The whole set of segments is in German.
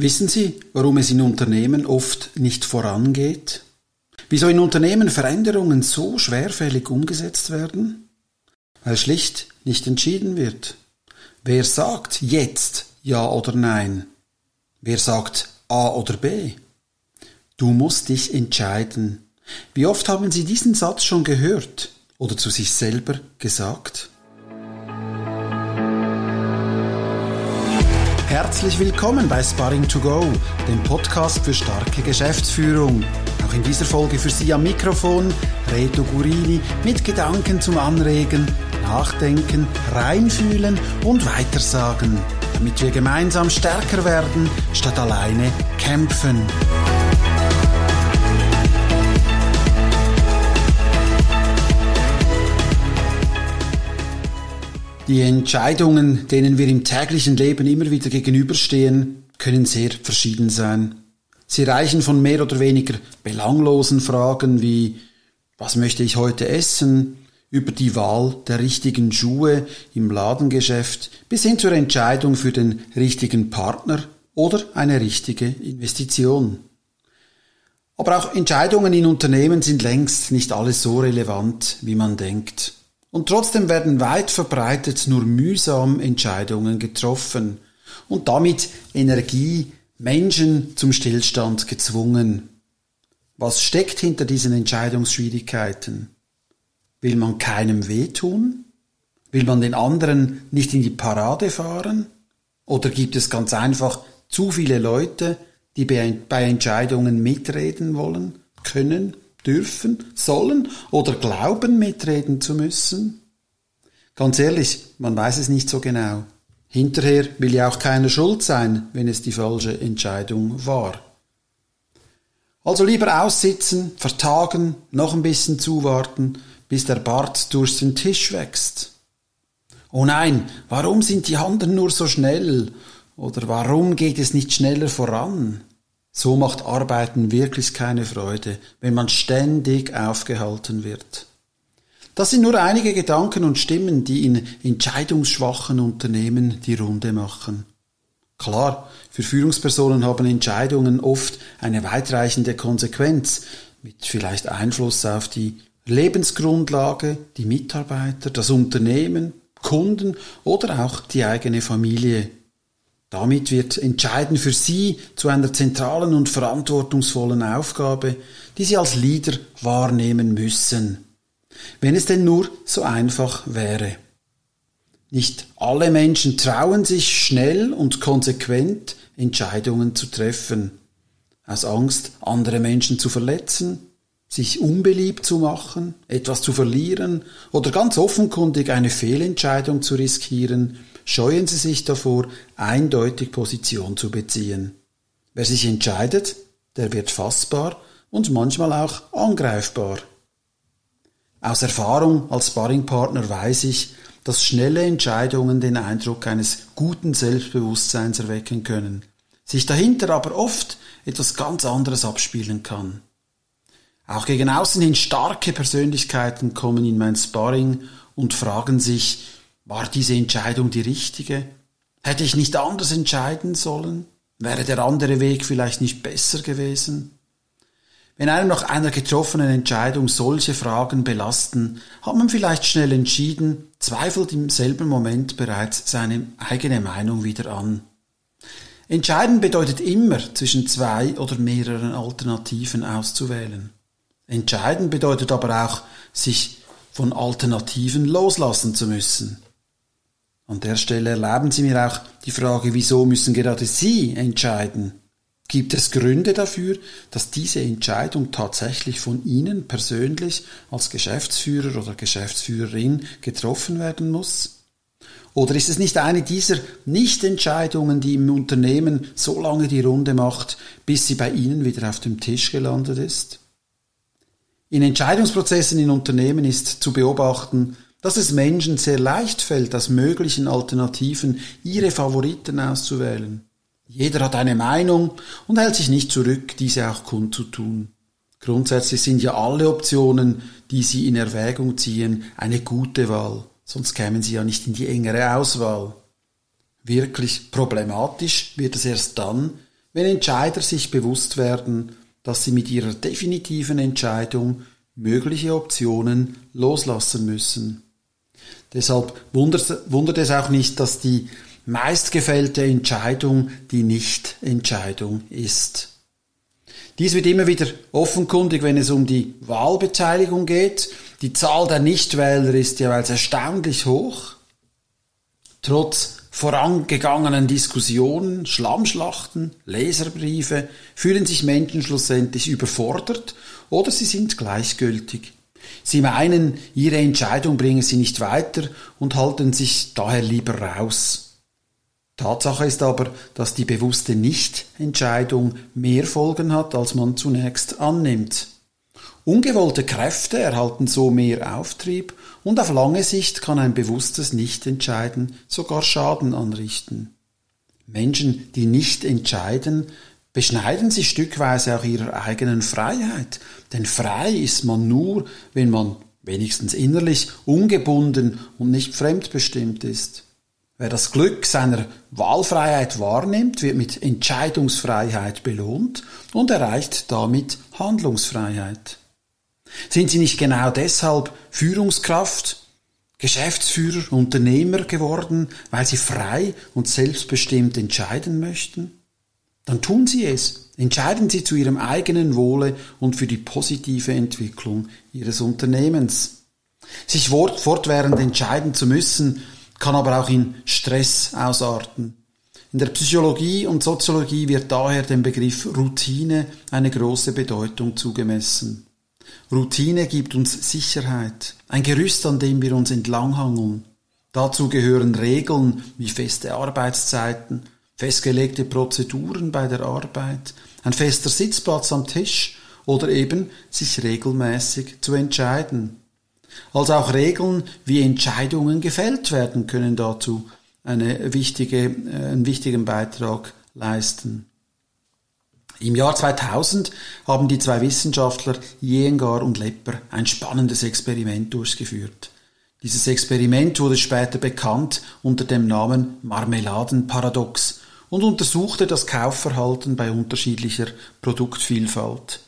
Wissen Sie, warum es in Unternehmen oft nicht vorangeht? Wieso in Unternehmen Veränderungen so schwerfällig umgesetzt werden? Weil schlicht nicht entschieden wird. Wer sagt jetzt Ja oder Nein? Wer sagt A oder B? Du musst dich entscheiden. Wie oft haben Sie diesen Satz schon gehört oder zu sich selber gesagt? Herzlich willkommen bei Sparring to Go, dem Podcast für starke Geschäftsführung. Auch in dieser Folge für Sie am Mikrofon Reto Gurini mit Gedanken zum Anregen, Nachdenken, Reinfühlen und Weitersagen, damit wir gemeinsam stärker werden, statt alleine kämpfen. Die Entscheidungen, denen wir im täglichen Leben immer wieder gegenüberstehen, können sehr verschieden sein. Sie reichen von mehr oder weniger belanglosen Fragen wie was möchte ich heute essen, über die Wahl der richtigen Schuhe im Ladengeschäft bis hin zur Entscheidung für den richtigen Partner oder eine richtige Investition. Aber auch Entscheidungen in Unternehmen sind längst nicht alles so relevant, wie man denkt. Und trotzdem werden weit verbreitet nur mühsam Entscheidungen getroffen und damit Energie, Menschen zum Stillstand gezwungen. Was steckt hinter diesen Entscheidungsschwierigkeiten? Will man keinem wehtun? Will man den anderen nicht in die Parade fahren? Oder gibt es ganz einfach zu viele Leute, die bei Entscheidungen mitreden wollen, können dürfen, sollen oder glauben mitreden zu müssen? Ganz ehrlich, man weiß es nicht so genau. Hinterher will ja auch keiner schuld sein, wenn es die falsche Entscheidung war. Also lieber aussitzen, vertagen, noch ein bisschen zuwarten, bis der Bart durch den Tisch wächst. Oh nein, warum sind die Handen nur so schnell? Oder warum geht es nicht schneller voran? So macht Arbeiten wirklich keine Freude, wenn man ständig aufgehalten wird. Das sind nur einige Gedanken und Stimmen, die in entscheidungsschwachen Unternehmen die Runde machen. Klar, für Führungspersonen haben Entscheidungen oft eine weitreichende Konsequenz, mit vielleicht Einfluss auf die Lebensgrundlage, die Mitarbeiter, das Unternehmen, Kunden oder auch die eigene Familie. Damit wird Entscheiden für Sie zu einer zentralen und verantwortungsvollen Aufgabe, die Sie als Leader wahrnehmen müssen. Wenn es denn nur so einfach wäre. Nicht alle Menschen trauen sich schnell und konsequent Entscheidungen zu treffen. Aus Angst, andere Menschen zu verletzen, sich unbeliebt zu machen, etwas zu verlieren oder ganz offenkundig eine Fehlentscheidung zu riskieren, scheuen sie sich davor, eindeutig Position zu beziehen. Wer sich entscheidet, der wird fassbar und manchmal auch angreifbar. Aus Erfahrung als Sparringpartner weiß ich, dass schnelle Entscheidungen den Eindruck eines guten Selbstbewusstseins erwecken können, sich dahinter aber oft etwas ganz anderes abspielen kann. Auch gegen außen hin starke Persönlichkeiten kommen in mein Sparring und fragen sich, war diese Entscheidung die richtige? Hätte ich nicht anders entscheiden sollen? Wäre der andere Weg vielleicht nicht besser gewesen? Wenn einem nach einer getroffenen Entscheidung solche Fragen belasten, hat man vielleicht schnell entschieden, zweifelt im selben Moment bereits seine eigene Meinung wieder an. Entscheiden bedeutet immer, zwischen zwei oder mehreren Alternativen auszuwählen. Entscheiden bedeutet aber auch, sich von Alternativen loslassen zu müssen. An der Stelle erlauben Sie mir auch die Frage, wieso müssen gerade Sie entscheiden? Gibt es Gründe dafür, dass diese Entscheidung tatsächlich von Ihnen persönlich als Geschäftsführer oder Geschäftsführerin getroffen werden muss? Oder ist es nicht eine dieser Nichtentscheidungen, die im Unternehmen so lange die Runde macht, bis sie bei Ihnen wieder auf dem Tisch gelandet ist? In Entscheidungsprozessen in Unternehmen ist zu beobachten, dass es Menschen sehr leicht fällt, aus möglichen Alternativen ihre Favoriten auszuwählen. Jeder hat eine Meinung und hält sich nicht zurück, diese auch kundzutun. Grundsätzlich sind ja alle Optionen, die Sie in Erwägung ziehen, eine gute Wahl, sonst kämen Sie ja nicht in die engere Auswahl. Wirklich problematisch wird es erst dann, wenn Entscheider sich bewusst werden, dass sie mit ihrer definitiven Entscheidung mögliche Optionen loslassen müssen. Deshalb wundert, es auch nicht, dass die meistgefällte Entscheidung die Nicht-Entscheidung ist. Dies wird immer wieder offenkundig, wenn es um die Wahlbeteiligung geht. Die Zahl der Nichtwähler ist jeweils erstaunlich hoch. Trotz vorangegangenen Diskussionen, Schlammschlachten, Leserbriefe fühlen sich Menschen schlussendlich überfordert oder sie sind gleichgültig. Sie meinen, ihre Entscheidung bringe sie nicht weiter und halten sich daher lieber raus. Tatsache ist aber, dass die bewusste Nichtentscheidung mehr Folgen hat, als man zunächst annimmt. Ungewollte Kräfte erhalten so mehr Auftrieb und auf lange Sicht kann ein bewusstes Nichtentscheiden sogar Schaden anrichten. Menschen, die nicht entscheiden, beschneiden sich stückweise auch ihrer eigenen Freiheit, denn frei ist man nur, wenn man wenigstens innerlich ungebunden und nicht fremdbestimmt ist. Wer das Glück seiner Wahlfreiheit wahrnimmt, wird mit Entscheidungsfreiheit belohnt und erreicht damit Handlungsfreiheit. Sind Sie nicht genau deshalb Führungskraft, Geschäftsführer, Unternehmer geworden, weil Sie frei und selbstbestimmt entscheiden möchten? Dann tun Sie es. Entscheiden Sie zu Ihrem eigenen Wohle und für die positive Entwicklung Ihres Unternehmens. Sich fortwährend entscheiden zu müssen, kann aber auch in Stress ausarten. In der Psychologie und Soziologie wird daher dem Begriff Routine eine große Bedeutung zugemessen. Routine gibt uns Sicherheit, ein Gerüst, an dem wir uns entlanghangeln. Dazu gehören Regeln wie feste Arbeitszeiten, festgelegte Prozeduren bei der Arbeit, ein fester Sitzplatz am Tisch oder eben sich regelmäßig zu entscheiden. Also auch Regeln, wie Entscheidungen gefällt werden, können dazu eine wichtige, äh, einen wichtigen Beitrag leisten. Im Jahr 2000 haben die zwei Wissenschaftler Jengar und Lepper ein spannendes Experiment durchgeführt. Dieses Experiment wurde später bekannt unter dem Namen Marmeladenparadox und untersuchte das Kaufverhalten bei unterschiedlicher Produktvielfalt.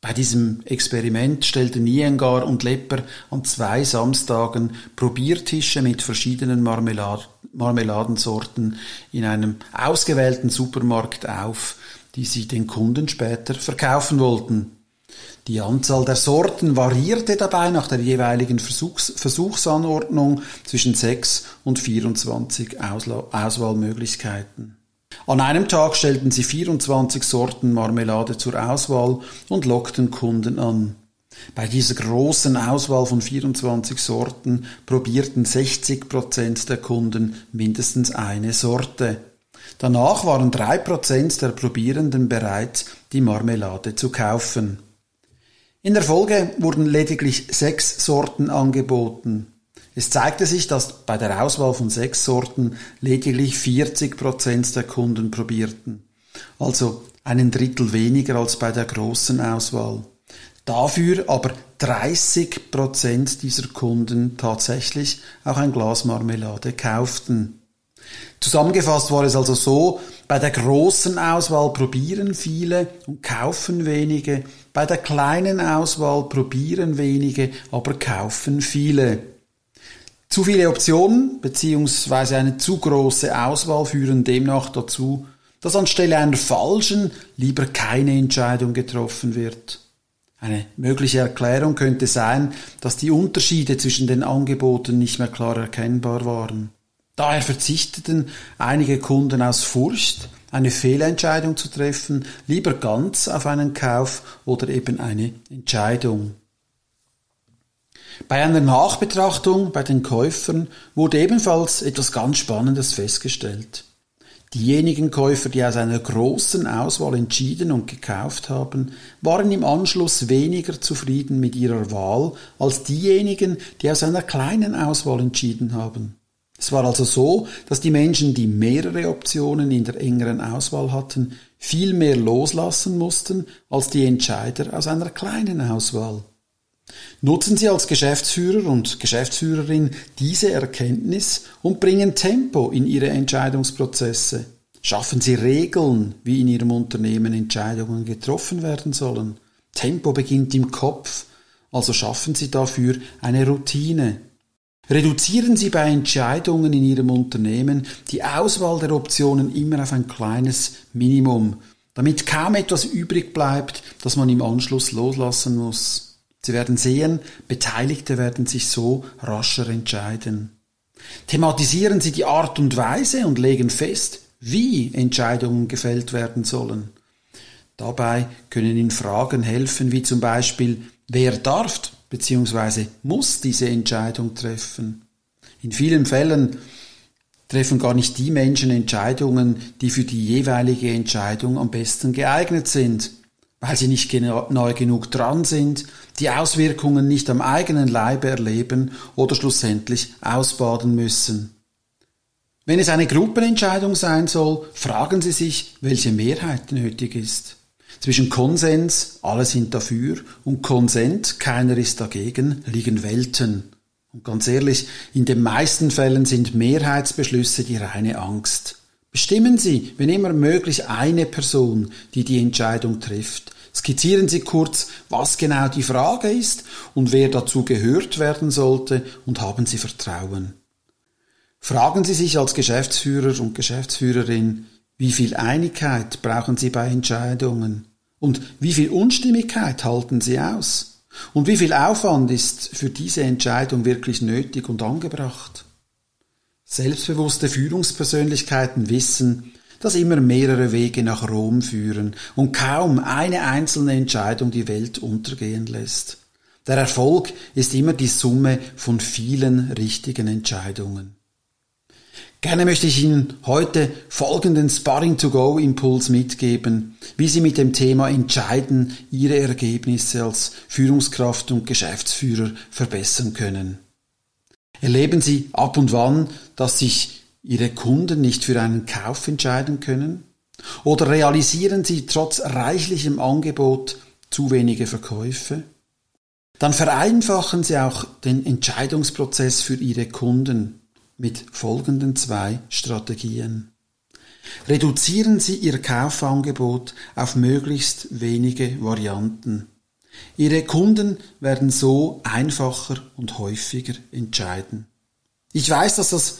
Bei diesem Experiment stellten Niengar und Lepper an zwei Samstagen Probiertische mit verschiedenen Marmelad Marmeladensorten in einem ausgewählten Supermarkt auf, die sie den Kunden später verkaufen wollten. Die Anzahl der Sorten variierte dabei nach der jeweiligen Versuchs Versuchsanordnung zwischen 6 und 24 Ausla Auswahlmöglichkeiten. An einem Tag stellten sie 24 Sorten Marmelade zur Auswahl und lockten Kunden an. Bei dieser großen Auswahl von 24 Sorten probierten 60 Prozent der Kunden mindestens eine Sorte. Danach waren drei Prozent der Probierenden bereit, die Marmelade zu kaufen. In der Folge wurden lediglich sechs Sorten angeboten. Es zeigte sich, dass bei der Auswahl von sechs Sorten lediglich 40 Prozent der Kunden probierten. Also einen Drittel weniger als bei der großen Auswahl. Dafür aber 30 Prozent dieser Kunden tatsächlich auch ein Glas Marmelade kauften. Zusammengefasst war es also so, bei der großen Auswahl probieren viele und kaufen wenige, bei der kleinen Auswahl probieren wenige, aber kaufen viele. Zu viele Optionen bzw. eine zu große Auswahl führen demnach dazu, dass anstelle einer falschen lieber keine Entscheidung getroffen wird. Eine mögliche Erklärung könnte sein, dass die Unterschiede zwischen den Angeboten nicht mehr klar erkennbar waren. Daher verzichteten einige Kunden aus Furcht, eine Fehlentscheidung zu treffen, lieber ganz auf einen Kauf oder eben eine Entscheidung. Bei einer Nachbetrachtung bei den Käufern wurde ebenfalls etwas ganz Spannendes festgestellt. Diejenigen Käufer, die aus einer großen Auswahl entschieden und gekauft haben, waren im Anschluss weniger zufrieden mit ihrer Wahl als diejenigen, die aus einer kleinen Auswahl entschieden haben. Es war also so, dass die Menschen, die mehrere Optionen in der engeren Auswahl hatten, viel mehr loslassen mussten als die Entscheider aus einer kleinen Auswahl. Nutzen Sie als Geschäftsführer und Geschäftsführerin diese Erkenntnis und bringen Tempo in Ihre Entscheidungsprozesse. Schaffen Sie Regeln, wie in Ihrem Unternehmen Entscheidungen getroffen werden sollen. Tempo beginnt im Kopf, also schaffen Sie dafür eine Routine. Reduzieren Sie bei Entscheidungen in Ihrem Unternehmen die Auswahl der Optionen immer auf ein kleines Minimum, damit kaum etwas übrig bleibt, das man im Anschluss loslassen muss. Sie werden sehen, Beteiligte werden sich so rascher entscheiden. Thematisieren Sie die Art und Weise und legen fest, wie Entscheidungen gefällt werden sollen. Dabei können Ihnen Fragen helfen, wie zum Beispiel, wer darf bzw. muss diese Entscheidung treffen. In vielen Fällen treffen gar nicht die Menschen Entscheidungen, die für die jeweilige Entscheidung am besten geeignet sind, weil sie nicht neu genug dran sind, die Auswirkungen nicht am eigenen Leibe erleben oder schlussendlich ausbaden müssen. Wenn es eine Gruppenentscheidung sein soll, fragen Sie sich, welche Mehrheit nötig ist. Zwischen Konsens, alle sind dafür, und Konsent, keiner ist dagegen, liegen Welten. Und ganz ehrlich, in den meisten Fällen sind Mehrheitsbeschlüsse die reine Angst. Bestimmen Sie, wenn immer möglich, eine Person, die die Entscheidung trifft. Skizzieren Sie kurz, was genau die Frage ist und wer dazu gehört werden sollte und haben Sie Vertrauen. Fragen Sie sich als Geschäftsführer und Geschäftsführerin, wie viel Einigkeit brauchen Sie bei Entscheidungen? Und wie viel Unstimmigkeit halten Sie aus? Und wie viel Aufwand ist für diese Entscheidung wirklich nötig und angebracht? Selbstbewusste Führungspersönlichkeiten wissen, dass immer mehrere Wege nach Rom führen und kaum eine einzelne Entscheidung die Welt untergehen lässt. Der Erfolg ist immer die Summe von vielen richtigen Entscheidungen. Gerne möchte ich Ihnen heute folgenden Sparring-to-Go-Impuls mitgeben, wie Sie mit dem Thema Entscheiden Ihre Ergebnisse als Führungskraft und Geschäftsführer verbessern können. Erleben Sie ab und wann, dass sich Ihre Kunden nicht für einen Kauf entscheiden können? Oder realisieren Sie trotz reichlichem Angebot zu wenige Verkäufe? Dann vereinfachen Sie auch den Entscheidungsprozess für Ihre Kunden mit folgenden zwei Strategien. Reduzieren Sie Ihr Kaufangebot auf möglichst wenige Varianten. Ihre Kunden werden so einfacher und häufiger entscheiden. Ich weiß, dass das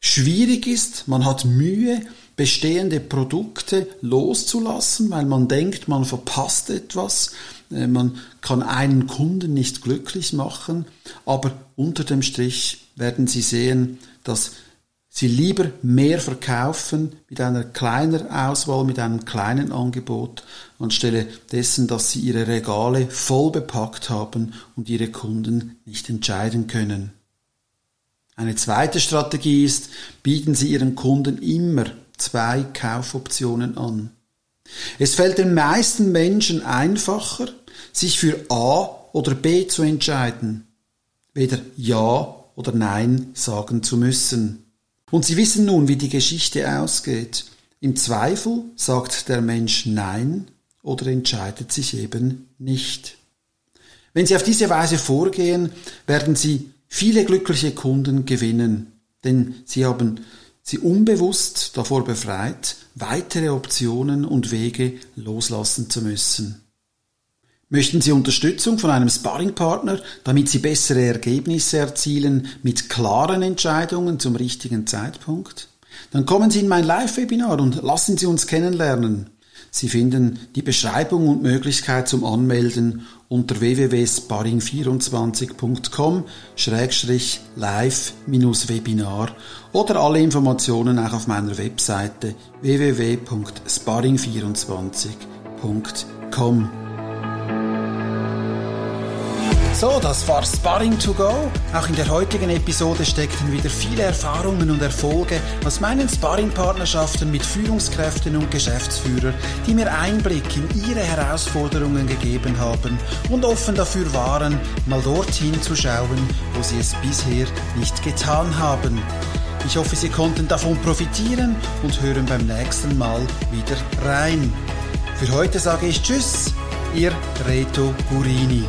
schwierig ist, man hat Mühe, bestehende Produkte loszulassen, weil man denkt, man verpasst etwas, äh, man kann einen Kunden nicht glücklich machen, aber unter dem Strich werden Sie sehen, dass Sie lieber mehr verkaufen mit einer kleinen Auswahl, mit einem kleinen Angebot, anstelle dessen, dass Sie Ihre Regale voll bepackt haben und Ihre Kunden nicht entscheiden können. Eine zweite Strategie ist, bieten Sie Ihren Kunden immer zwei Kaufoptionen an. Es fällt den meisten Menschen einfacher, sich für A oder B zu entscheiden, weder Ja oder Nein sagen zu müssen. Und Sie wissen nun, wie die Geschichte ausgeht. Im Zweifel sagt der Mensch Nein oder entscheidet sich eben nicht. Wenn Sie auf diese Weise vorgehen, werden Sie viele glückliche Kunden gewinnen, denn sie haben sie unbewusst davor befreit, weitere Optionen und Wege loslassen zu müssen. Möchten Sie Unterstützung von einem Sparringpartner, damit Sie bessere Ergebnisse erzielen mit klaren Entscheidungen zum richtigen Zeitpunkt? Dann kommen Sie in mein Live-Webinar und lassen Sie uns kennenlernen. Sie finden die Beschreibung und Möglichkeit zum Anmelden unter www.sparring24.com-live-webinar oder alle Informationen auch auf meiner Webseite www.sparring24.com. So, das war Sparring to Go. Auch in der heutigen Episode steckten wieder viele Erfahrungen und Erfolge aus meinen Sparring-Partnerschaften mit Führungskräften und Geschäftsführern, die mir Einblick in ihre Herausforderungen gegeben haben und offen dafür waren, mal dorthin zu schauen, wo sie es bisher nicht getan haben. Ich hoffe, Sie konnten davon profitieren und hören beim nächsten Mal wieder rein. Für heute sage ich Tschüss, Ihr Reto Gurini.